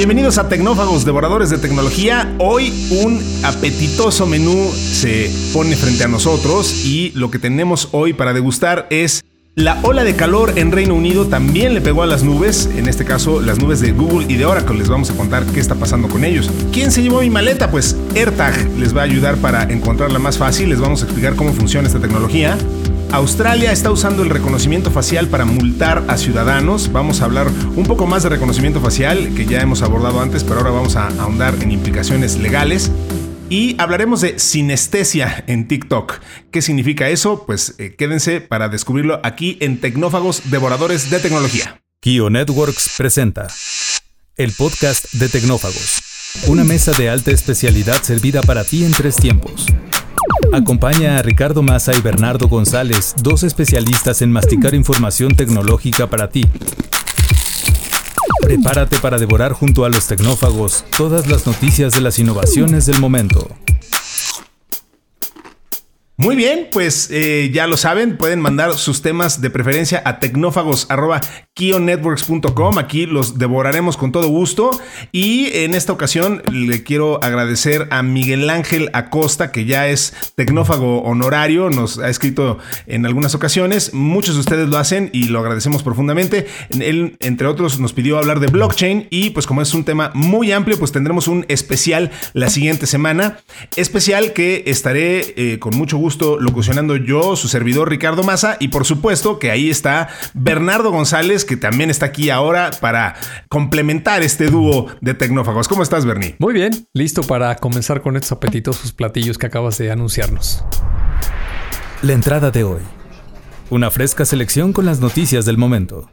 Bienvenidos a Tecnófagos, devoradores de tecnología. Hoy un apetitoso menú se pone frente a nosotros y lo que tenemos hoy para degustar es la ola de calor en Reino Unido también le pegó a las nubes, en este caso las nubes de Google y de Oracle. Les vamos a contar qué está pasando con ellos. ¿Quién se llevó mi maleta? Pues AirTag les va a ayudar para encontrarla más fácil. Les vamos a explicar cómo funciona esta tecnología. Australia está usando el reconocimiento facial para multar a ciudadanos. Vamos a hablar un poco más de reconocimiento facial, que ya hemos abordado antes, pero ahora vamos a ahondar en implicaciones legales. Y hablaremos de sinestesia en TikTok. ¿Qué significa eso? Pues eh, quédense para descubrirlo aquí en Tecnófagos Devoradores de Tecnología. Kio Networks presenta el podcast de Tecnófagos, una mesa de alta especialidad servida para ti en tres tiempos. Acompaña a Ricardo Massa y Bernardo González, dos especialistas en masticar información tecnológica para ti. Prepárate para devorar junto a los tecnófagos todas las noticias de las innovaciones del momento. Muy bien, pues eh, ya lo saben, pueden mandar sus temas de preferencia a tecnófagos.kionetworks.com. Aquí los devoraremos con todo gusto. Y en esta ocasión le quiero agradecer a Miguel Ángel Acosta, que ya es tecnófago honorario, nos ha escrito en algunas ocasiones. Muchos de ustedes lo hacen y lo agradecemos profundamente. Él, entre otros, nos pidió hablar de blockchain y pues como es un tema muy amplio, pues tendremos un especial la siguiente semana. Especial que estaré eh, con mucho gusto locucionando yo, su servidor Ricardo Massa, y por supuesto que ahí está Bernardo González, que también está aquí ahora para complementar este dúo de tecnófagos. ¿Cómo estás, Bernie? Muy bien, listo para comenzar con estos apetitosos platillos que acabas de anunciarnos. La entrada de hoy. Una fresca selección con las noticias del momento.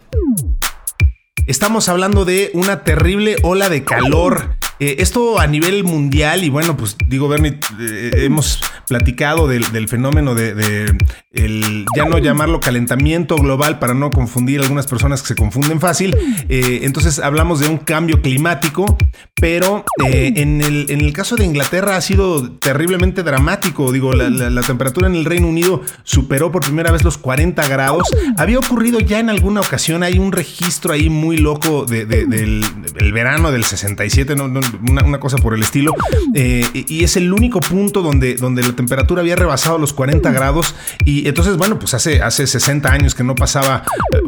Estamos hablando de una terrible ola de calor eh, esto a nivel mundial, y bueno, pues digo, Bernie, eh, hemos platicado del, fenómeno de, el, ya no llamarlo calentamiento global para no confundir algunas personas que se confunden fácil. Eh, entonces hablamos de un cambio climático, pero en, el, en, el, caso de Inglaterra ha sido terriblemente dramático. Digo, la, temperatura en el Reino Unido superó por primera vez los 40 grados. Había ocurrido ya en alguna ocasión, hay un registro ahí muy loco del, del verano del 67, no, no una, cosa por el estilo. Eh, y es el único punto donde, donde la temperatura había rebasado los 40 grados. Y entonces, bueno, pues hace, hace 60 años que no pasaba eh,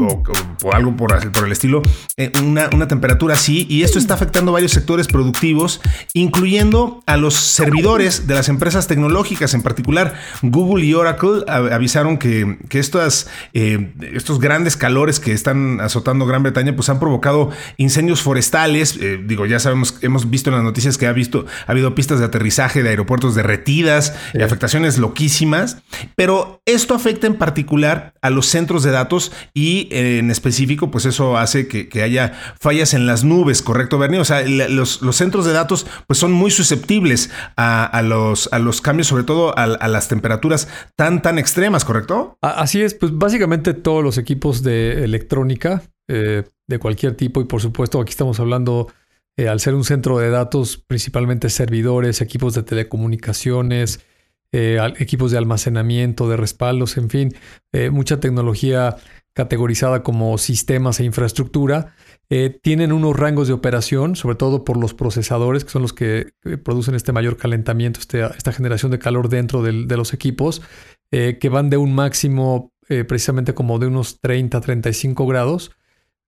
o, algo por, por, el estilo, eh, una, una temperatura así. Y esto está afectando varios sectores productivos, incluyendo a los servidores de las empresas tecnológicas, en particular Google y Oracle avisaron que, que estas, estos grandes calores que están azotando Gran Bretaña pues han provocado incendios forestales. digo, ya sabemos, hemos visto en las noticias que ha visto, ha habido pistas de aterrizaje de aeropuertos derretidas y afectaciones loquísimas, pero esto afecta en particular a los centros de datos y en específico, pues eso hace que, haya fallas en las nubes, ¿correcto, Bernie? O sea, los, centros de datos pues son muy susceptibles a, los, a los cambios, sobre todo a, las temperaturas tan, tan extremas, ¿correcto? Así es, pues básicamente todos los equipos de electrónica eh, de cualquier tipo y por supuesto aquí estamos hablando eh, al ser un centro de datos, principalmente servidores, equipos de telecomunicaciones, eh, equipos de almacenamiento, de respaldos, en fin, eh, mucha tecnología categorizada como sistemas e infraestructura, tienen unos rangos de operación, sobre todo por los procesadores, que son los que producen este mayor calentamiento, este, esta generación de calor dentro de los equipos, que van de un máximo precisamente como de unos 30, 35 grados,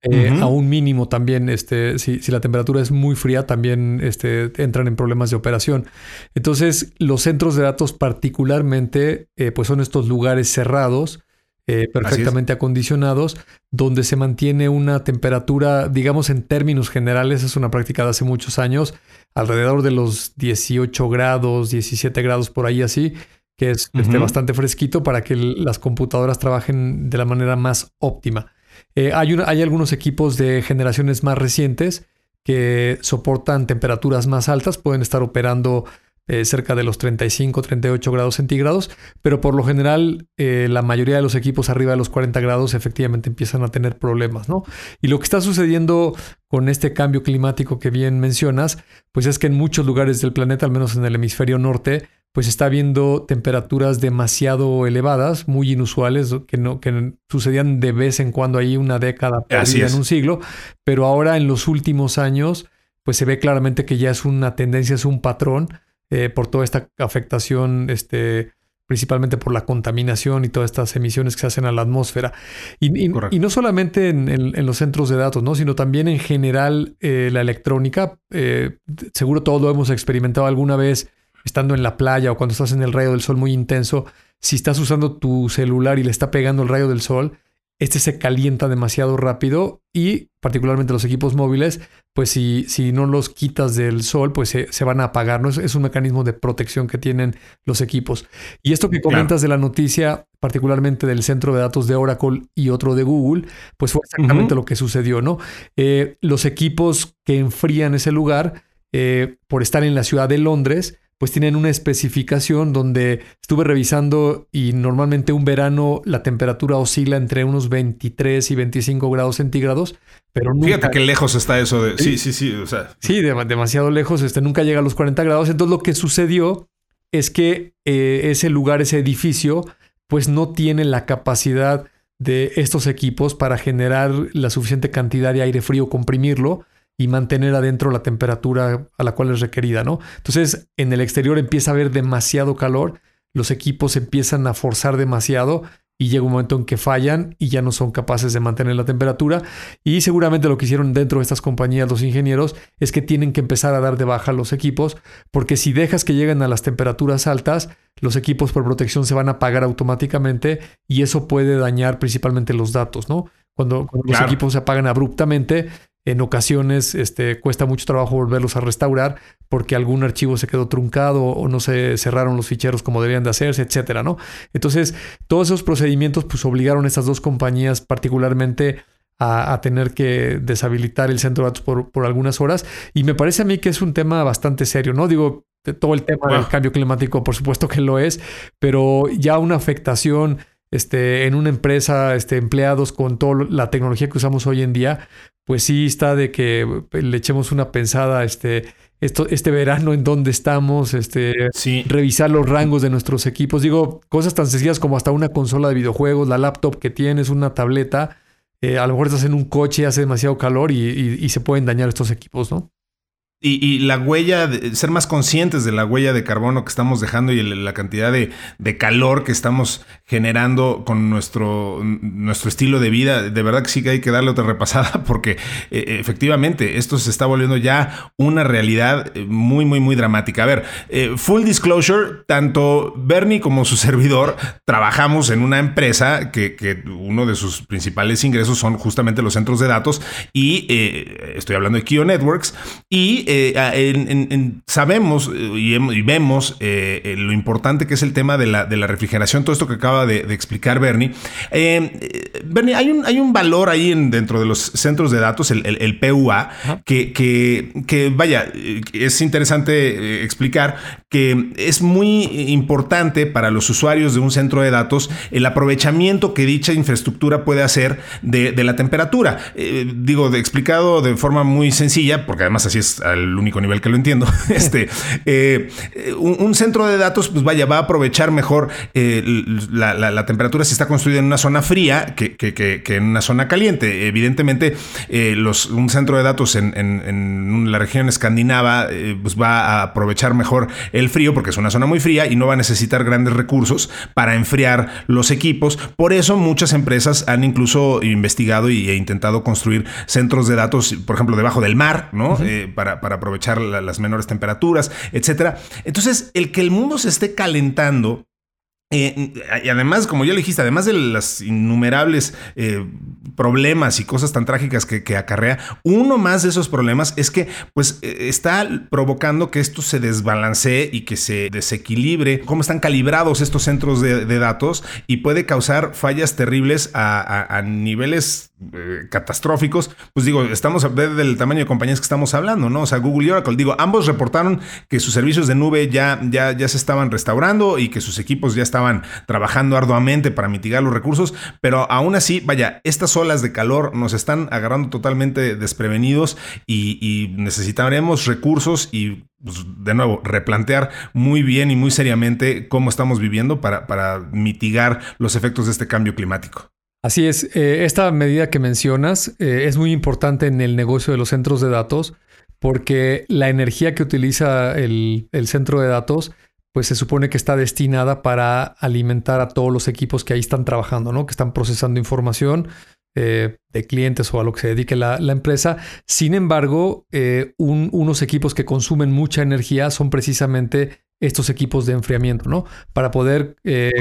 eh, a un mínimo también, este, si, la temperatura es muy fría, también este, entran en problemas de operación. Entonces, los centros de datos particularmente, eh, pues son estos lugares cerrados, eh, perfectamente acondicionados, donde se mantiene una temperatura, digamos en términos generales, es una práctica de hace muchos años, alrededor de los 18 grados, 17 grados por ahí así, que es este, bastante fresquito para que las computadoras trabajen de la manera más óptima. Eh, hay, hay algunos equipos de generaciones más recientes que soportan temperaturas más altas, pueden estar operando eh, cerca de los 35, 38 grados centígrados, pero por lo general eh, la mayoría de los equipos arriba de los 40 grados efectivamente empiezan a tener problemas, ¿no? Y lo que está sucediendo con este cambio climático que bien mencionas, pues es que en muchos lugares del planeta, al menos en el hemisferio norte, pues está habiendo temperaturas demasiado elevadas, muy inusuales, que, no, que sucedían de vez en cuando ahí una década, en un siglo, pero ahora en los últimos años pues se ve claramente que ya es una tendencia, es un patrón eh, por toda esta afectación, este, principalmente por la contaminación y todas estas emisiones que se hacen a la atmósfera. Y, no solamente en, los centros de datos, ¿no? sino también en general eh, la electrónica. Eh, seguro todo lo hemos experimentado alguna vez estando en la playa o cuando estás en el rayo del sol muy intenso. Si estás usando tu celular y le está pegando el rayo del sol, este se calienta demasiado rápido y particularmente los equipos móviles, pues si, si no los quitas del sol, pues se, van a apagar. ¿no? Es, un mecanismo de protección que tienen los equipos. Y esto que comentas de la noticia, particularmente del centro de datos de Oracle y otro de Google, pues fue exactamente lo que sucedió, ¿no? Eh, los equipos que enfrían ese lugar, eh, por estar en la ciudad de Londres, pues tienen una especificación donde estuve revisando y normalmente un verano la temperatura oscila entre unos 23 y 25 grados centígrados, pero nunca... Fíjate qué lejos está eso de... Sí, sí, sí, o sea... Sí, demasiado lejos, este nunca llega a los 40 grados, entonces lo que sucedió es que eh, ese lugar, ese edificio, pues no tiene la capacidad de estos equipos para generar la suficiente cantidad de aire frío, comprimirlo, y mantener adentro la temperatura a la cual es requerida, ¿no? Entonces, en el exterior empieza a haber demasiado calor, los equipos empiezan a forzar demasiado y llega un momento en que fallan y ya no son capaces de mantener la temperatura. Y seguramente lo que hicieron dentro de estas compañías los ingenieros es que tienen que empezar a dar de baja los equipos, porque si dejas que lleguen a las temperaturas altas, los equipos por protección se van a apagar automáticamente y eso puede dañar principalmente los datos, ¿no? Cuando, los equipos se apagan abruptamente, en ocasiones este, cuesta mucho trabajo volverlos a restaurar porque algún archivo se quedó truncado o no se cerraron los ficheros como debían de hacerse, etcétera, ¿no? Entonces, todos esos procedimientos pues obligaron a estas dos compañías particularmente a, tener que deshabilitar el centro de datos por, por, algunas horas. Y me parece a mí que es un tema bastante serio, ¿no? Digo, todo el tema del cambio climático, por supuesto que lo es, pero ya una afectación este, en una empresa, este, empleados con toda la tecnología que usamos hoy en día, pues sí está de que eh, le echemos una pensada este, esto, este verano en dónde estamos, este, revisar los rangos de nuestros equipos. Digo, cosas tan sencillas como hasta una consola de videojuegos, la laptop que tienes, una tableta. Eh, a lo mejor estás en un coche, hace demasiado calor y se pueden dañar estos equipos, ¿no? Y, la huella, de, ser más conscientes de la huella de carbono que estamos dejando y la cantidad de, calor que estamos generando con nuestro, nuestro estilo de vida, de verdad que sí que hay que darle otra repasada porque eh, efectivamente esto se está volviendo ya una realidad eh, muy, muy, muy dramática. A ver, eh, full disclosure, tanto Bernie como su servidor trabajamos en una empresa que, que uno de sus principales ingresos son justamente los centros de datos y estoy hablando de Kio Networks y eh, sabemos eh, y, vemos eh, lo importante que es el tema de la, refrigeración, todo esto que acaba de, explicar Bernie. Bernie, hay un, hay un valor ahí dentro de los centros de datos, el, PUA, que, que, vaya, es interesante explicar que es muy importante para los usuarios de un centro de datos el aprovechamiento que dicha infraestructura puede hacer de, la temperatura. digo, explicado de forma muy sencilla, porque además así es el único nivel que lo entiendo, este, eh, un, centro de datos, pues vaya, va a aprovechar mejor eh, la, temperatura si está construido en una zona fría que, en una zona caliente. Evidentemente, eh, los, un centro de datos en, la región escandinava pues va a aprovechar mejor el frío porque es una zona muy fría y no va a necesitar grandes recursos para enfriar los equipos. Por eso muchas empresas han incluso investigado e intentado construir centros de datos, por ejemplo, debajo del mar, ¿no? para, para aprovechar las menores temperaturas, etcétera. Entonces, el que el mundo se esté calentando eh, y además, como ya le dijiste, además de los innumerables eh, problemas y cosas tan trágicas que, acarrea, uno más de esos problemas es que pues eh, está provocando que esto se desbalancee y que se desequilibre, cómo están calibrados estos centros de, datos y puede causar fallas terribles a, niveles catastróficos. Pues digo, estamos a ver del tamaño de compañías que estamos hablando, ¿no? O sea, Google y Oracle, digo, ambos reportaron que sus servicios de nube ya, ya, ya se estaban restaurando y que sus equipos ya estaban trabajando arduamente para mitigar los recursos, pero aún así, vaya, estas olas de calor nos están agarrando totalmente desprevenidos y, necesitaremos recursos y pues, de nuevo, replantear muy bien y muy seriamente cómo estamos viviendo para, para mitigar los efectos de este cambio climático. Así es, eh, esta medida que mencionas eh, es muy importante en el negocio de los centros de datos porque la energía que utiliza el, centro de datos, pues se supone que está destinada para alimentar a todos los equipos que ahí están trabajando, ¿no? Que están procesando información eh, de clientes o a lo que se dedique la, empresa. Sin embargo, eh, unos equipos que consumen mucha energía son precisamente estos equipos de enfriamiento, ¿no? Para poder eh,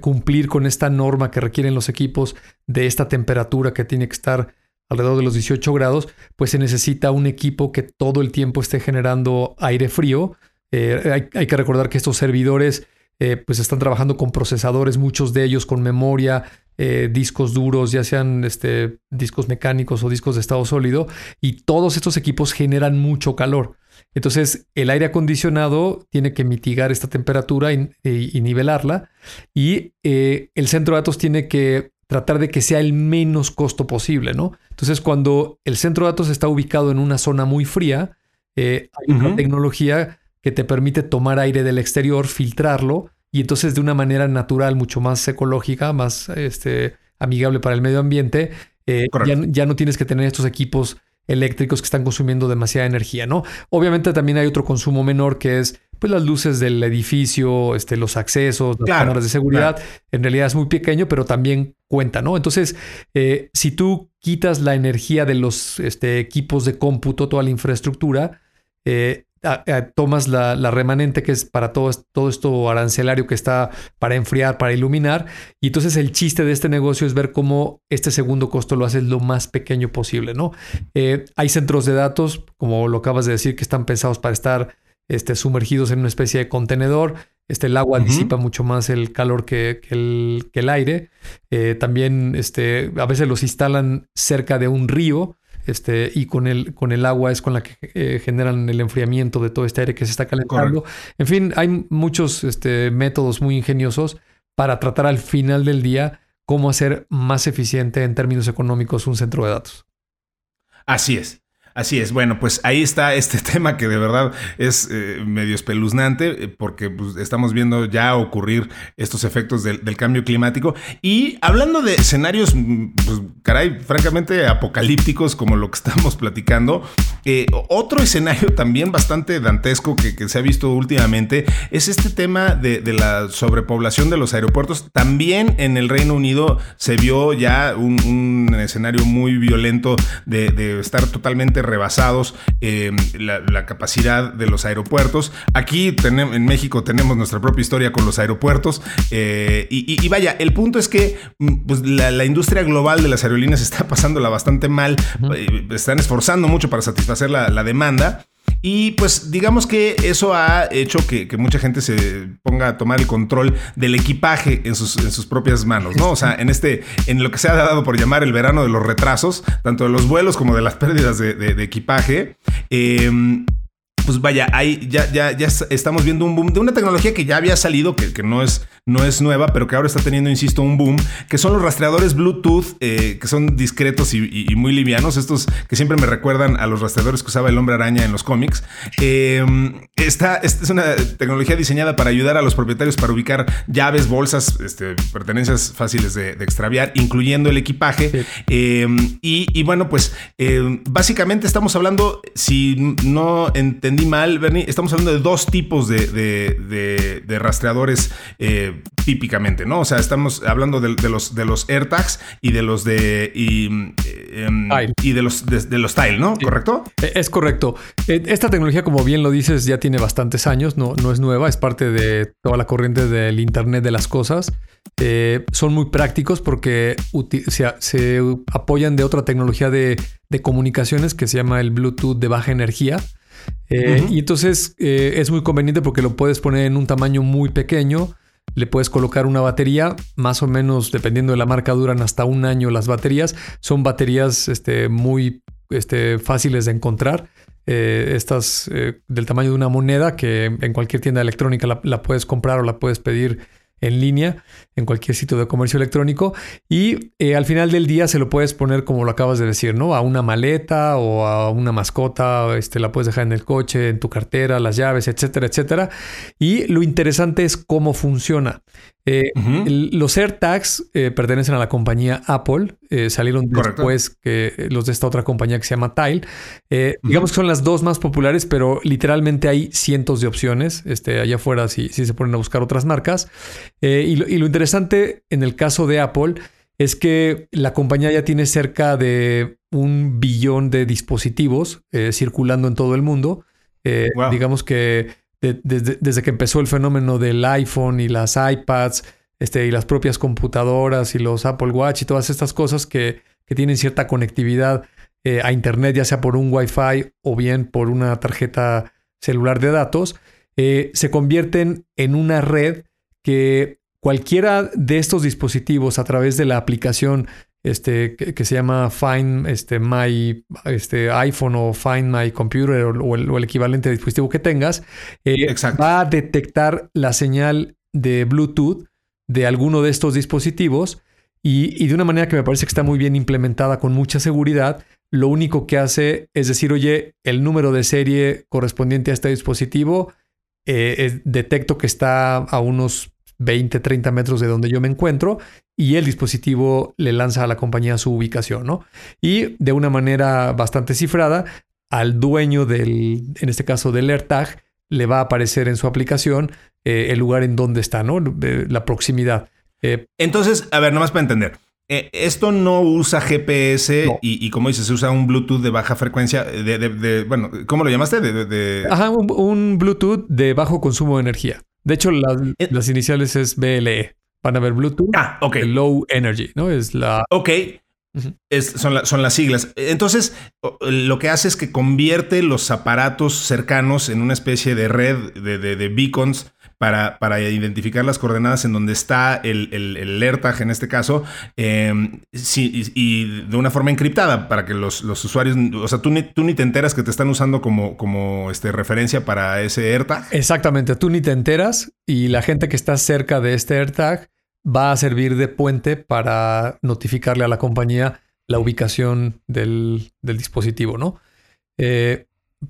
cumplir con esta norma que requieren los equipos de esta temperatura que tiene que estar alrededor de los 18 grados, pues se necesita un equipo que todo el tiempo esté generando aire frío. Eh, hay, que recordar que estos servidores eh, pues están trabajando con procesadores, muchos de ellos con memoria, eh, discos duros, ya sean este, discos mecánicos o discos de estado sólido, y todos estos equipos generan mucho calor. Entonces, el aire acondicionado tiene que mitigar esta temperatura y, y nivelarla, y el centro de datos tiene que tratar de que sea el menos costo posible, ¿no? Entonces, cuando el centro de datos está ubicado en una zona muy fría, eh, hay una tecnología que te permite tomar aire del exterior, filtrarlo, y entonces de una manera natural, mucho más ecológica, más este, amigable para el medio ambiente, eh, ya, no tienes que tener estos equipos eléctricos que están consumiendo demasiada energía, ¿no? Obviamente también hay otro consumo menor que es pues las luces del edificio, este, los accesos, las cámaras de seguridad, en realidad es muy pequeño, pero también cuenta, ¿no? Entonces, eh, si tú quitas la energía de los este, equipos de cómputo, toda la infraestructura, eh, tomas la, remanente que es para todo, todo esto arancelario que está para enfriar, para iluminar, y entonces el chiste de este negocio es ver cómo este segundo costo lo haces lo más pequeño posible, ¿no? Eh, hay centros de datos, como lo acabas de decir, que están pensados para estar este, sumergidos en una especie de contenedor. Este, el agua disipa mucho más el calor que, el, que el, aire. Eh, también este, a veces los instalan cerca de un río este, y con el, con el agua es con la que eh, generan el enfriamiento de todo este aire que se está calentando. En fin, hay muchos este, métodos muy ingeniosos para tratar al final del día cómo hacer más eficiente en términos económicos un centro de datos. Así es. Así es, bueno, pues ahí está este tema que de verdad es eh, medio espeluznante eh, porque pues, estamos viendo ya ocurrir estos efectos del, cambio climático. Y hablando de escenarios, mm, pues caray, francamente apocalípticos como lo que estamos platicando, eh, otro escenario también bastante dantesco que, se ha visto últimamente es este tema de, la sobrepoblación de los aeropuertos. También en el Reino Unido se vio ya un, escenario muy violento de, de estar totalmente rebasados eh, la, capacidad de los aeropuertos. Aquí en México tenemos nuestra propia historia con los aeropuertos. Eh, y, vaya, el punto es que mm, pues, la, industria global de las aerolíneas está pasándola bastante mal. Están esforzando mucho para satisfacer la demanda. Y pues digamos que eso ha hecho que, mucha gente se ponga a tomar el control del equipaje en sus, en sus, propias manos, ¿no? O sea, en este, en lo que se ha dado por llamar el verano de los retrasos, tanto de los vuelos como de las pérdidas de, equipaje. Eh, pues vaya, ahí ya, ya, ya estamos viendo un boom de una tecnología que ya había salido, que, que no, es, no es nueva, pero que ahora está teniendo, insisto, un boom, que son los rastreadores Bluetooth, eh, que son discretos y, muy livianos, estos que siempre me recuerdan a los rastreadores que usaba el hombre araña en los cómics. Em, esta, es una tecnología diseñada para ayudar a los propietarios para ubicar llaves, bolsas, este, pertenencias fáciles de, extraviar, incluyendo el equipaje. Em, y, y, bueno, pues em, básicamente estamos hablando, si no entendí mal, Bernie, estamos hablando de dos tipos de, rastreadores eh, típicamente, ¿no? O sea, estamos hablando de, los, de los AirTags y de los de. y, em, de los de, los Tile, ¿no? ¿Correcto? E, es correcto. Esta tecnología, como bien lo dices, ya tiene bastantes años, no, no es nueva, es parte de toda la corriente del Internet de las cosas. Eh, son muy prácticos porque se, apoyan de otra tecnología de, de, comunicaciones que se llama el Bluetooth de baja energía. Eh, y entonces eh, es muy conveniente porque lo puedes poner en un tamaño muy pequeño. Le puedes colocar una batería, más o menos, dependiendo de la marca, duran hasta un año las baterías. Son baterías este, muy este, fáciles de encontrar. Eh, estas del tamaño de una moneda que en cualquier tienda electrónica la, puedes comprar o la puedes pedir en línea en cualquier sitio de comercio electrónico y eh, al final del día se lo puedes poner como lo acabas de decir, ¿no? A una maleta o a una mascota, este, la puedes dejar en el coche, en tu cartera, las llaves, etcétera, etcétera. Y lo interesante es cómo funciona. Eh, los AirTags eh, pertenecen a la compañía Apple. Eh, salieron después que los de esta otra compañía que se llama Tile. Digamos que son las dos más populares, pero literalmente hay cientos de opciones este, allá afuera si, si se ponen a buscar otras marcas. Y lo, y, lo, interesante en el caso de Apple es que la compañía ya tiene cerca de un billón de dispositivos circulando en todo el mundo. Digamos que desde, que empezó el fenómeno del iPhone y las iPads este, y las propias computadoras y los Apple Watch y todas estas cosas que, tienen cierta conectividad eh, a Internet, ya sea por un Wi-Fi o bien por una tarjeta celular de datos, eh, se convierten en una red que cualquiera de estos dispositivos a través de la aplicación este, que, se llama Find este, My este, iPhone o Find My Computer o, el, equivalente de dispositivo que tengas, eh, va a detectar la señal de Bluetooth de alguno de estos dispositivos y, de una manera que me parece que está muy bien implementada con mucha seguridad. Lo único que hace es decir, oye, el número de serie correspondiente a este dispositivo, eh, detecto que está a unos 20, 30 metros de donde yo me encuentro y el dispositivo le lanza a la compañía su ubicación, ¿no? Y de una manera bastante cifrada, al dueño del, en este caso del AirTag, le va a aparecer en su aplicación eh, el lugar en donde está, ¿no? la proximidad. Eh, Entonces, a ver, nomás para entender. Eh, esto no usa GPS y, como dices, se usa un Bluetooth de baja frecuencia, de, bueno, ¿cómo lo llamaste? De, Ajá, un, Bluetooth de bajo consumo de energía. De hecho, las iniciales es BLE. Van a ver Bluetooth. Ah, ok. Low Energy, ¿no? Es la. Ok. son, son, las siglas. Entonces, lo que hace es que convierte los aparatos cercanos en una especie de red de, beacons para, para, identificar las coordenadas en donde está el, el, AirTag en este caso, em, y, de una forma encriptada para que los, usuarios, o sea, tú ni, tú ni te enteras que te están usando como, como este, referencia para ese AirTag. Exactamente, tú ni te enteras y la gente que está cerca de este AirTag va a servir de puente para notificarle a la compañía la ubicación del, dispositivo, ¿no? Eh,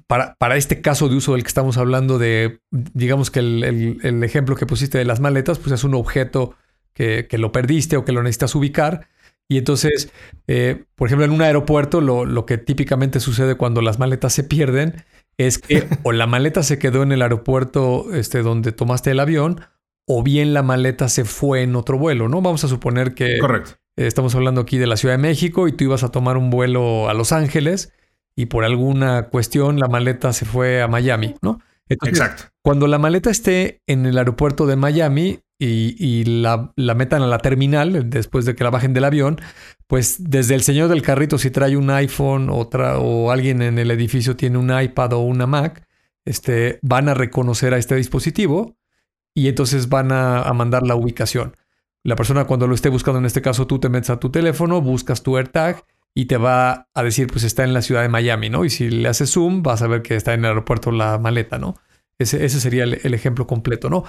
para, para, este caso de uso del que estamos hablando de, digamos que el, ejemplo que pusiste de las maletas, pues es un objeto que, lo perdiste o que lo necesitas ubicar. Y entonces, eh, por ejemplo, en un aeropuerto, lo, lo, que típicamente sucede cuando las maletas se pierden es que o la maleta se quedó en el aeropuerto este, donde tomaste el avión, o bien la maleta se fue en otro vuelo, ¿no? Vamos a suponer que Correcto. estamos hablando aquí de la Ciudad de México y tú ibas a tomar un vuelo a Los Ángeles y por alguna cuestión la maleta se fue a Miami, ¿no? Exacto. Cuando la maleta esté en el aeropuerto de Miami y, la, metan a la terminal después de que la bajen del avión, pues desde el señor del carrito, si trae un iPhone o, o alguien en el edificio tiene un iPad o una Mac, este, van a reconocer a este dispositivo y entonces van a, mandar la ubicación. La persona cuando lo esté buscando, en este caso tú te metes a tu teléfono, buscas tu AirTag y te va a decir, pues está en la ciudad de Miami, ¿no? Y si le haces zoom, vas a ver que está en el aeropuerto la maleta, ¿no? Ese, ese sería el, ejemplo completo, ¿no?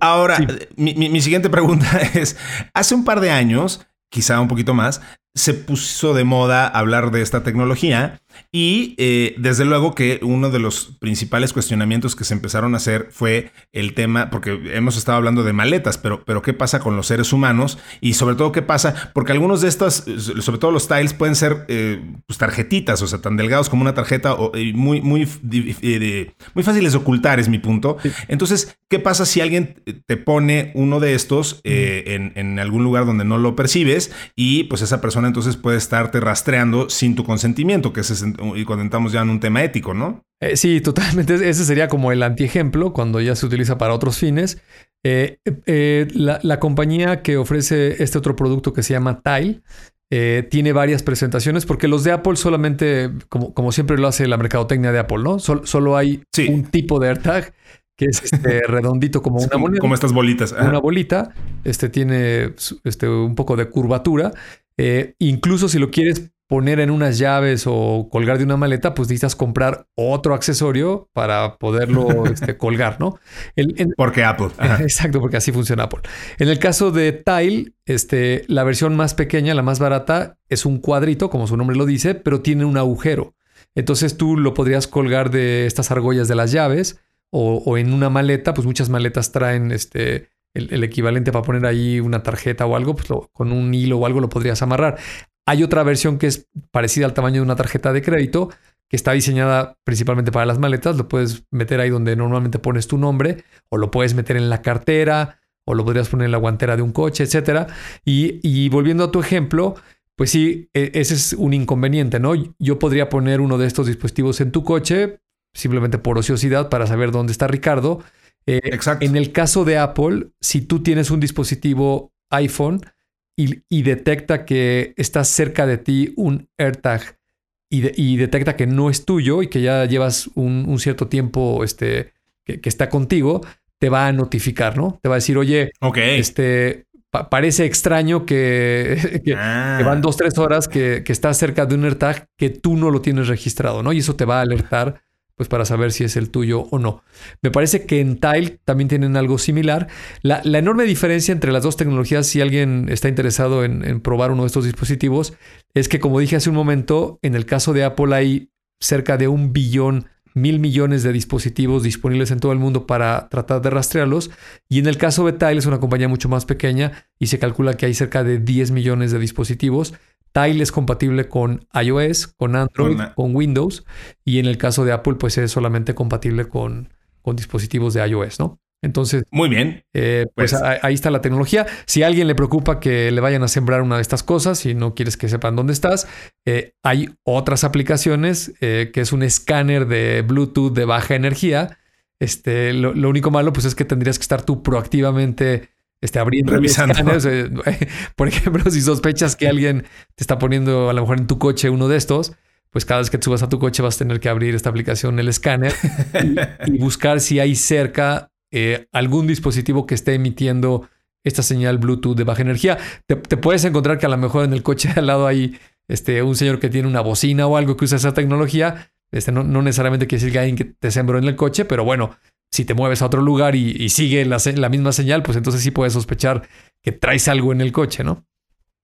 Ahora, mi, mi, siguiente pregunta es, hace un par de años, quizá un poquito más, se puso de moda hablar de esta tecnología y eh, desde luego que uno de los principales cuestionamientos que se empezaron a hacer fue el tema, porque hemos estado hablando de maletas, pero, pero ¿qué pasa con los seres humanos? Y sobre todo, ¿qué pasa? Porque algunos de estas, sobre todo los tiles, pueden ser eh, pues, tarjetitas, o sea, tan delgados como una tarjeta, o, muy, muy, eh, muy fáciles de ocultar, es mi punto. Entonces, ¿qué pasa si alguien te pone uno de estos en, en algún lugar donde no lo percibes y pues esa persona entonces puede estarte rastreando sin tu consentimiento, que es y cuando entramos ya en un tema ético, ¿no? Eh, sí, totalmente. Ese sería como el antiejemplo cuando ya se utiliza para otros fines. Eh, eh, la, compañía que ofrece este otro producto que se llama Tile tiene varias presentaciones porque los de Apple solamente, como, como siempre lo hace la mercadotecnia de Apple, ¿no? solo hay un tipo de AirTag que es este redondito como una moneda. Como estas bolitas. Una bolita. Este tiene este, un poco de curvatura eh, incluso si lo quieres poner en unas llaves o colgar de una maleta, pues necesitas comprar otro accesorio para poderlo este, colgar, ¿no? porque Apple. Exacto, porque así funciona Apple. En el caso de Tile, este, la versión más pequeña, la más barata, es un cuadrito, como su nombre lo dice, pero tiene un agujero. Entonces tú lo podrías colgar de estas argollas de las llaves o, en una maleta, pues muchas maletas traen este, el, equivalente para poner ahí una tarjeta o algo, pues con un hilo o algo lo podrías amarrar. Hay otra versión que es parecida al tamaño de una tarjeta de crédito, que está diseñada principalmente para las maletas. Lo puedes meter ahí donde normalmente pones tu nombre, o lo puedes meter en la cartera, o lo podrías poner en la guantera de un coche, etcétera. Y, y volviendo a tu ejemplo, pues sí, e, ese es un inconveniente, ¿no? Yo podría poner uno de estos dispositivos en tu coche, simplemente por ociosidad, para saber dónde está Ricardo. Eh, Exacto. En el caso de Apple, si tú tienes un dispositivo iPhone y, detecta que está cerca de ti un AirTag y, detecta que no es tuyo y que ya llevas un, cierto tiempo este, que, está contigo, te va a notificar, ¿no? Te va a decir, oye, este, parece extraño que, ah. que, van dos, tres horas que, que estás cerca de un AirTag que tú no lo tienes registrado, ¿no? Y eso te va a alertar pues para saber si es el tuyo o no. Me parece que en Tile también tienen algo similar. La, enorme diferencia entre las dos tecnologías, si alguien está interesado en, probar uno de estos dispositivos, es que como dije hace un momento, en el caso de Apple hay cerca de un billón, mil millones de dispositivos disponibles en todo el mundo para tratar de rastrearlos. Y en el caso de Tile es una compañía mucho más pequeña y se calcula que hay cerca de 10 millones de dispositivos Tile es compatible con iOS, con Android, con, Windows y en el caso de Apple pues es solamente compatible con, con dispositivos de iOS, ¿no? Entonces, muy bien. Eh, pues, pues ahí está la tecnología. Si a alguien le preocupa que le vayan a sembrar una de estas cosas y no quieres que sepan dónde estás, eh, hay otras aplicaciones eh, que es un escáner de Bluetooth de baja energía. Este, lo, lo, único malo pues es que tendrías que estar tú proactivamente este, abriendo revisando. Eh, por ejemplo, si sospechas que alguien te está poniendo a lo mejor en tu coche uno de estos, pues cada vez que subas a tu coche vas a tener que abrir esta aplicación, el escáner, y, buscar si hay cerca eh, algún dispositivo que esté emitiendo esta señal Bluetooth de baja energía. Te, puedes encontrar que a lo mejor en el coche al lado hay este, un señor que tiene una bocina o algo que usa esa tecnología. Este, no, no necesariamente quiere decir que alguien que te sembró en el coche, pero bueno, si te mueves a otro lugar y, sigue la, misma señal, pues entonces sí puedes sospechar que traes algo en el coche, ¿no?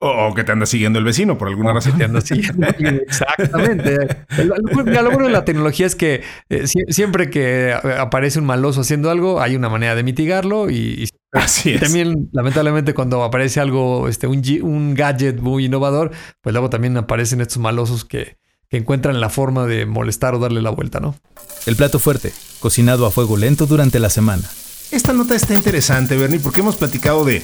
O, que te anda siguiendo el vecino por alguna razón. te anda siguiendo. Exactamente. Lo bueno de la tecnología es que eh, siempre que aparece un maloso haciendo algo, hay una manera de mitigarlo y, Así es. también, lamentablemente, cuando aparece algo, este, un, un gadget muy innovador, pues luego también aparecen estos malosos que, que encuentran la forma de molestar o darle la vuelta, ¿no? El plato fuerte, cocinado a fuego lento durante la semana. Esta nota está interesante, Bernie, porque hemos platicado de,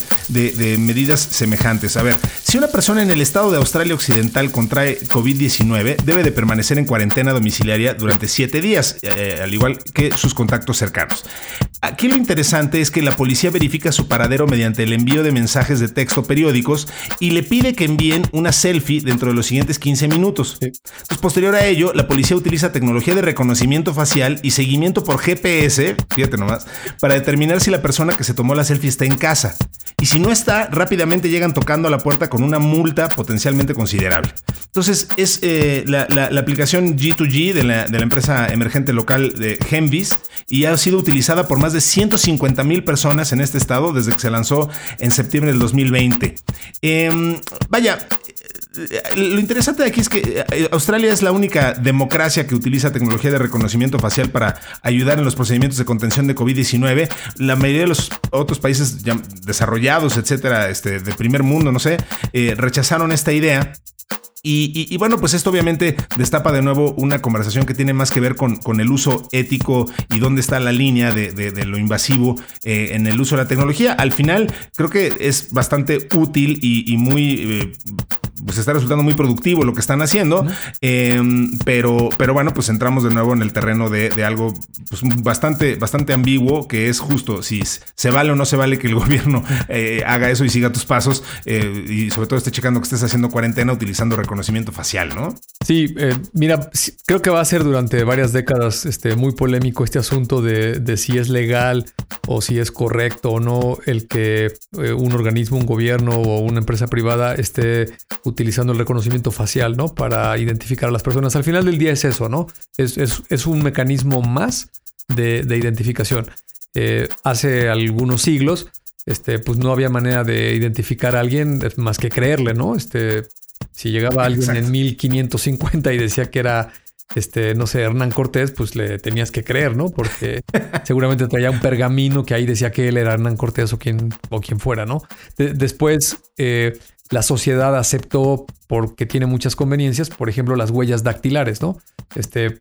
medidas semejantes. A ver, si una persona en el estado de Australia Occidental contrae COVID-19, debe de permanecer en cuarentena domiciliaria durante siete días, eh, al igual que sus contactos cercanos. Aquí lo interesante es que la policía verifica su paradero mediante el envío de mensajes de texto periódicos y le pide que envíen una selfie dentro de los siguientes 15 minutos. posterior a ello, la policía utiliza tecnología de reconocimiento facial y seguimiento por GPS, fíjate nomás, para determinar si la persona que se tomó la selfie está en casa. Y si no está, rápidamente llegan tocando a la puerta con una multa potencialmente considerable. Entonces, es eh, la, aplicación G2G de la, empresa emergente local de Genvis y ha sido utilizada por más de 150 mil personas en este estado desde que se lanzó en septiembre del 2020. Em, vaya, lo interesante de aquí es que eh, Australia es la única democracia que utiliza tecnología de reconocimiento facial para ayudar en los procedimientos de contención de COVID-19. La mayoría de los otros países desarrollados, etcétera, este, de primer mundo, no sé, eh, rechazaron esta idea y, bueno, pues esto obviamente destapa de nuevo una conversación que tiene más que ver con, con el uso ético y dónde está la línea de, lo invasivo eh, en el uso de la tecnología. Al final, creo que es bastante útil y, muy... Eh, pues está resultando muy productivo lo que están haciendo, em, pero, pero bueno, pues entramos de nuevo en el terreno de, algo pues, bastante, bastante ambiguo, que es justo si se vale o no se vale que el gobierno eh, haga eso y siga tus pasos y sobre todo esté checando que estés haciendo cuarentena utilizando recursos conocimiento facial, ¿no? Sí, eh, mira, creo que va a ser durante varias décadas este, muy polémico este asunto de, si es legal o si es correcto o no el que eh, un organismo, un gobierno o una empresa privada esté utilizando el reconocimiento facial, ¿no? Para identificar a las personas. Al final del día es eso, ¿no? Es, un mecanismo más de, identificación. Eh, hace algunos siglos, este, pues no había manera de identificar a alguien más que creerle, ¿no? Este, si llegaba alguien en 1550 y decía que era este, no sé, Hernán Cortés, pues le tenías que creer, ¿no? Porque seguramente traía un pergamino que ahí decía que él era Hernán Cortés o quien, o quien fuera, ¿no? después, eh, la sociedad aceptó, porque tiene muchas conveniencias, por ejemplo, las huellas dactilares, ¿no? Este,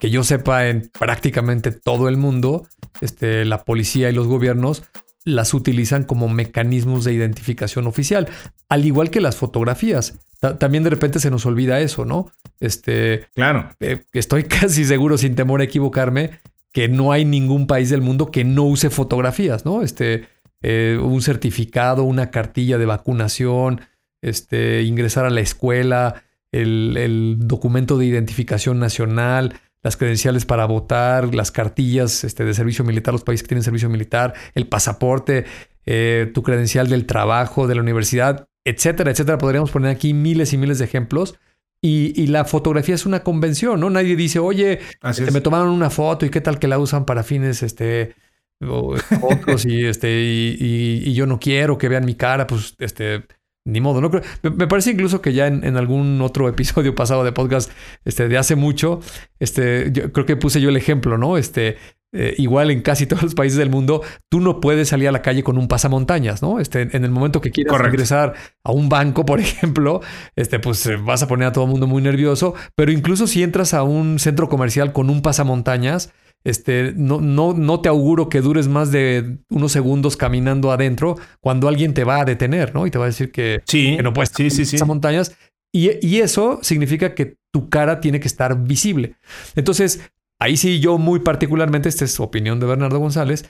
que yo sepa, en prácticamente todo el mundo, este, la policía y los gobiernos las utilizan como mecanismos de identificación oficial, al igual que las fotografías. también de repente se nos olvida eso, ¿no? Este, claro. Eh, estoy casi seguro, sin temor a equivocarme, que no hay ningún país del mundo que no use fotografías, ¿no? Este, eh, un certificado, una cartilla de vacunación, este, ingresar a la escuela, el, el documento de identificación nacional, las credenciales para votar, las cartillas este, de servicio militar, los países que tienen servicio militar, el pasaporte, eh, tu credencial del trabajo, de la universidad, etcétera, etcétera. Podríamos poner aquí miles y miles de ejemplos. Y, la fotografía es una convención, ¿no? Nadie dice, oye, este, me tomaron una foto y qué tal que la usan para fines, este, otros y este, y, y, yo no quiero que vean mi cara, pues, este, ni modo, ¿no? Me, parece incluso que ya en, algún otro episodio pasado de podcast, este, de hace mucho, este, yo creo que puse yo el ejemplo, ¿no? Este, eh, igual en casi todos los países del mundo, tú no puedes salir a la calle con un pasamontañas, ¿no? Este, en el momento que quieras regresar a un banco, por ejemplo, este, pues eh, vas a poner a todo el mundo muy nervioso, pero incluso si entras a un centro comercial con un pasamontañas, este, no, no, no te auguro que dures más de unos segundos caminando adentro cuando alguien te va a detener, ¿no? Y te va a decir que, no puedes sí, sí, esas montañas. Y, y, eso significa que tu cara tiene que estar visible. Entonces, ahí sí yo muy particularmente, esta es opinión de Bernardo González,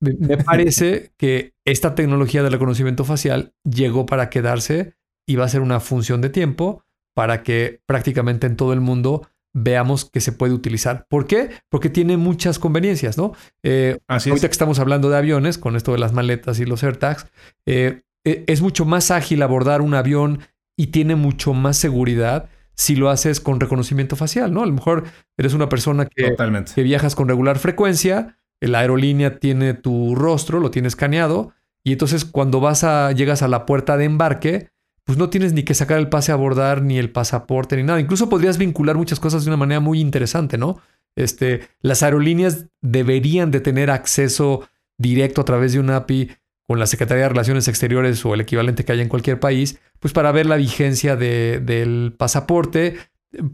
me parece que esta tecnología de reconocimiento facial llegó para quedarse y va a ser una función de tiempo para que prácticamente en todo el mundo veamos que se puede utilizar. ¿Por qué? Porque tiene muchas conveniencias, ¿no? Eh, ahorita que estamos hablando de aviones, con esto de las maletas y los AirTags, eh, e, es mucho más ágil abordar un avión y tiene mucho más seguridad si lo haces con reconocimiento facial, ¿no? A lo mejor eres una persona que, que viajas con regular frecuencia, la aerolínea tiene tu rostro, lo tiene escaneado, y entonces cuando vas a, llegas a la puerta de embarque, pues no tienes ni que sacar el pase a abordar, ni el pasaporte, ni nada. Incluso podrías vincular muchas cosas de una manera muy interesante, ¿no? Este, las aerolíneas deberían de tener acceso directo a través de un API con la Secretaría de Relaciones Exteriores o el equivalente que haya en cualquier país, pues para ver la vigencia de, del pasaporte.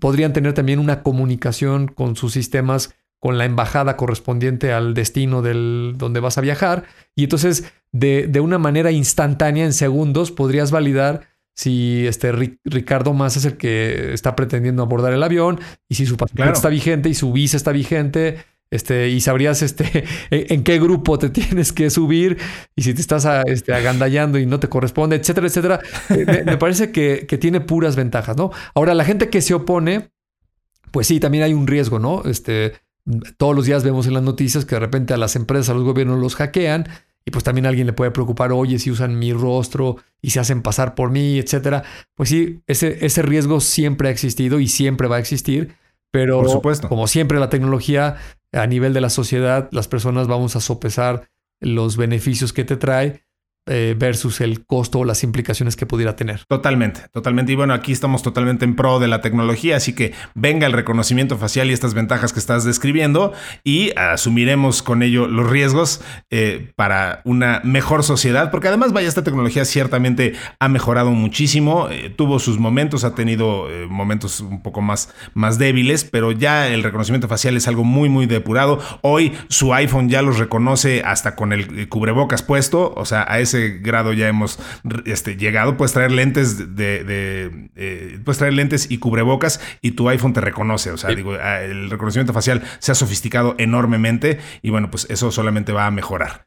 Podrían tener también una comunicación con sus sistemas con la embajada correspondiente al destino del donde vas a viajar. Y entonces, de, de una manera instantánea, en segundos, podrías validar si este Ricardo Más es el que está pretendiendo abordar el avión y si su pasaporte está vigente y su visa está vigente, este, y sabrías este, en qué grupo te tienes que subir y si te estás este, agandallando y no te corresponde, etcétera, etcétera. Eh, me, parece que, que, tiene puras ventajas, ¿no? Ahora, la gente que se opone, pues sí, también hay un riesgo, ¿no? Este, todos los días vemos en las noticias que de repente a las empresas, a los gobiernos los hackean y pues también a alguien le puede preocupar, oye, si usan mi rostro y se hacen pasar por mí, etcétera. Pues sí, ese, ese riesgo siempre ha existido y siempre va a existir. Pero por supuesto. como siempre la tecnología a nivel de la sociedad, las personas vamos a sopesar los beneficios que te trae eh, versus el costo o las implicaciones que pudiera tener. Totalmente, totalmente. Y bueno, aquí estamos totalmente en pro de la tecnología, así que venga el reconocimiento facial y estas ventajas que estás describiendo y asumiremos con ello los riesgos eh, para una mejor sociedad, porque además, vaya, esta tecnología ciertamente ha mejorado muchísimo, eh, tuvo sus momentos, ha tenido momentos un poco más, más débiles, pero ya el reconocimiento facial es algo muy, muy depurado. Hoy su iPhone ya los reconoce hasta con el cubrebocas puesto, o sea, a ese grado ya hemos este, llegado. Puedes traer lentes de, eh, puedes traer lentes y cubrebocas y tu iPhone te reconoce. O sea, digo, ah, el reconocimiento facial se ha sofisticado enormemente y bueno, pues eso solamente va a mejorar.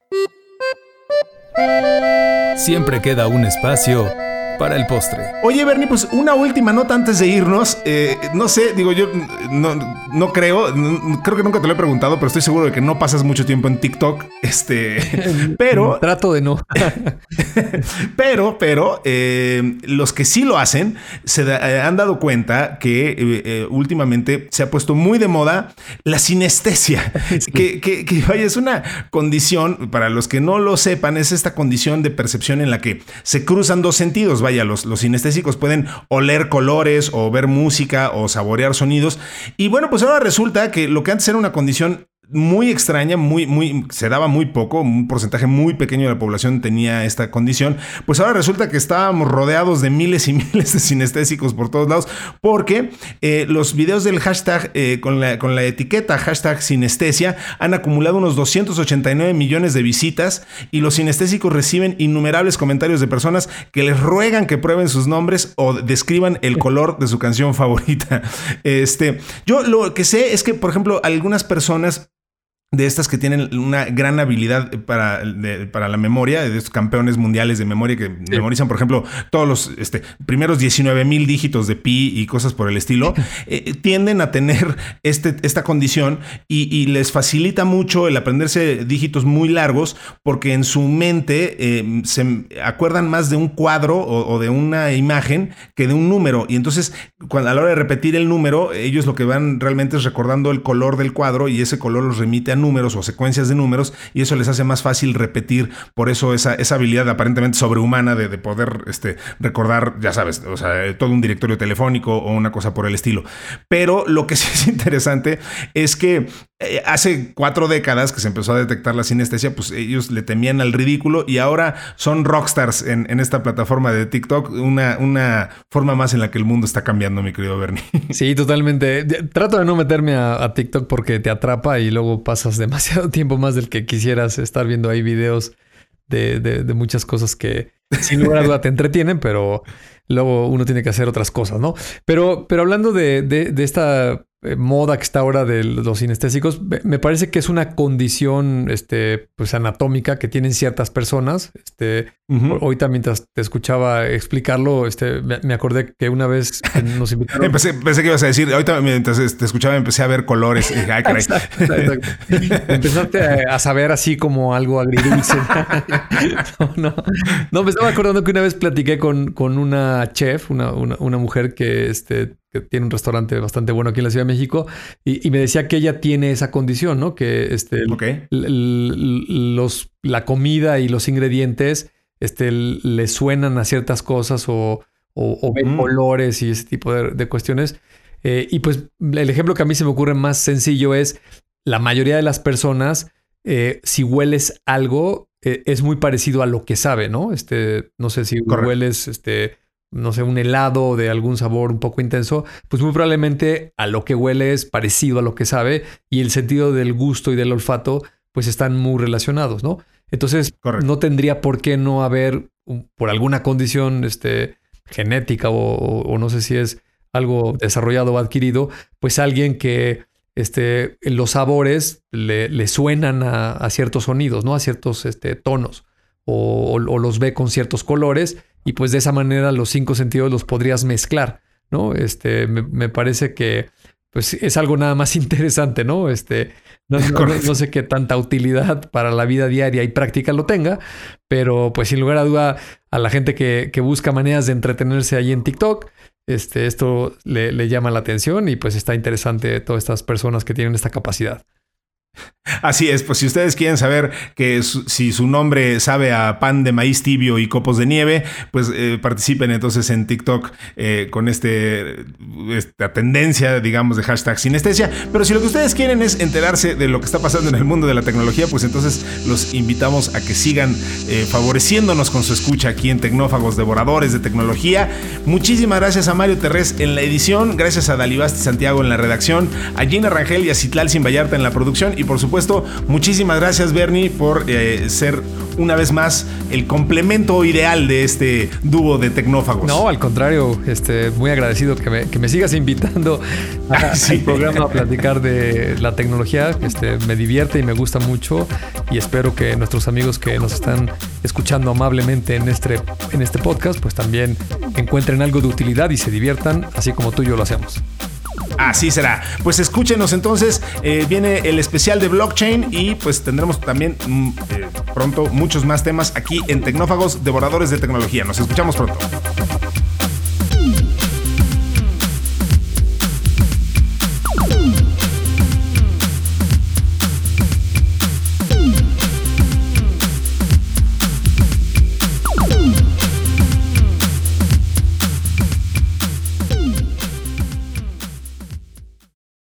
Siempre queda un espacio para el postre. Oye, Bernie, pues una última nota antes de irnos. Eh, no sé, digo, yo no, no creo, creo que nunca te lo he preguntado, pero estoy seguro de que no pasas mucho tiempo en TikTok. Este, pero. Trato de no. pero, pero, eh, los que sí lo hacen se eh, han dado cuenta que últimamente se ha puesto muy de moda la sinestesia. Que, que, que, vaya, es una condición, para los que no lo sepan, es esta condición de percepción en la que se cruzan dos sentidos vaya, los, los sinestésicos pueden oler colores o ver música o saborear sonidos. Y bueno, pues ahora resulta que lo que antes era una condición muy extraña, muy, muy, se daba muy poco, un porcentaje muy pequeño de la población tenía esta condición, pues ahora resulta que estábamos rodeados de miles y miles de sinestésicos por todos lados, porque eh, los videos del hashtag eh, con, la, con la etiqueta hashtag sinestesia han acumulado unos 289 millones de visitas y los sinestésicos reciben innumerables comentarios de personas que les ruegan que prueben sus nombres o describan el color de su canción favorita. Este, yo lo que sé es que, por ejemplo, algunas personas de estas que tienen una gran habilidad para, para la memoria, de estos campeones mundiales de memoria que memorizan, por ejemplo, todos los este, primeros 19 mil dígitos de pi y cosas por el estilo, eh, tienden a tener este, esta condición y, les facilita mucho el aprenderse dígitos muy largos porque en su mente eh, se acuerdan más de un cuadro o, de una imagen que de un número. Y entonces, cuando, a la hora de repetir el número, ellos lo que van realmente es recordando el color del cuadro y ese color los remite a números o secuencias de números y eso les hace más fácil repetir. Por eso esa, esa habilidad aparentemente sobrehumana de, de, poder este, recordar, ya sabes, o sea, todo un directorio telefónico o una cosa por el estilo. Pero lo que sí es interesante es que eh, hace cuatro décadas que se empezó a detectar la sinestesia, pues ellos le temían al ridículo y ahora son rockstars en, esta plataforma de TikTok, una, una forma más en la que el mundo está cambiando, mi querido Bernie. Sí, totalmente. Trato de no meterme a, TikTok porque te atrapa y luego pasas demasiado tiempo más del que quisieras estar viendo ahí videos de, muchas cosas que sin lugar a duda te entretienen, pero luego uno tiene que hacer otras cosas, ¿no? Pero, pero hablando de, esta moda que está ahora de los sinestésicos, me parece que es una condición este, pues, anatómica que tienen ciertas personas. Este, Ahorita mientras te escuchaba explicarlo, este, me acordé que una vez nos invitaron... pensé, que ibas a decir, ahorita mientras te escuchaba empecé a ver colores. Empezaste a, saber así como algo agridulce. no, no, me estaba acordando que una vez platiqué con, con una chef, una, una, una mujer que este, tiene un restaurante bastante bueno aquí en la Ciudad de México, y, me decía que ella tiene esa condición, ¿no? Que este, los, la comida y los ingredientes este, le suenan a ciertas cosas o, o, ven mm. colores y ese tipo de, cuestiones. Eh, y pues el ejemplo que a mí se me ocurre más sencillo es la mayoría de las personas, eh, si hueles algo, eh, es muy parecido a lo que sabe, ¿no? Este, no sé si hueles este, no sé, un helado de algún sabor un poco intenso, pues muy probablemente a lo que huele es parecido a lo que sabe y el sentido del gusto y del olfato pues están muy relacionados, ¿no? Entonces no tendría por qué no haber por alguna condición este, genética o, no sé si es algo desarrollado o adquirido, pues alguien que este, los sabores le, suenan a, ciertos sonidos, ¿no? A ciertos este, tonos o los ve con ciertos colores y pues de esa manera los cinco sentidos los podrías mezclar, ¿no? Este, me, parece que pues es algo nada más interesante, ¿no? Este, no, sé qué tanta utilidad para la vida diaria y práctica lo tenga, pero pues sin lugar a duda a la gente que, que busca maneras de entretenerse ahí en TikTok, este, esto le, le llama la atención y pues está interesante todas estas personas que tienen esta capacidad. Así es, pues si ustedes quieren saber que si su nombre sabe a pan de maíz tibio y copos de nieve, pues eh, participen entonces en TikTok eh, con este, esta tendencia, digamos, de hashtag sinestesia. Pero si lo que ustedes quieren es enterarse de lo que está pasando en el mundo de la tecnología, pues entonces los invitamos a que sigan eh, favoreciéndonos con su escucha aquí en Tecnófagos Devoradores de Tecnología. Muchísimas gracias a Mario Terrés en la edición, gracias a Dalibasti Santiago en la redacción, a Gina Rangel y a Citlal Sin Vallarta en la producción y por supuesto, muchísimas gracias Bernie por eh, ser una vez más el complemento ideal de este dúo de tecnófagos. No, al contrario, este, muy agradecido que me, que me sigas invitando a, al programa a platicar de la tecnología. Este, me divierte y me gusta mucho y espero que nuestros amigos que nos están escuchando amablemente en este, en este podcast, pues también encuentren algo de utilidad y se diviertan, así como tú y yo lo hacemos. Así será. Pues escúchenos entonces, eh, viene el especial de blockchain y pues tendremos también mm, eh, pronto muchos más temas aquí en Tecnófagos, Devoradores de Tecnología. Nos escuchamos pronto.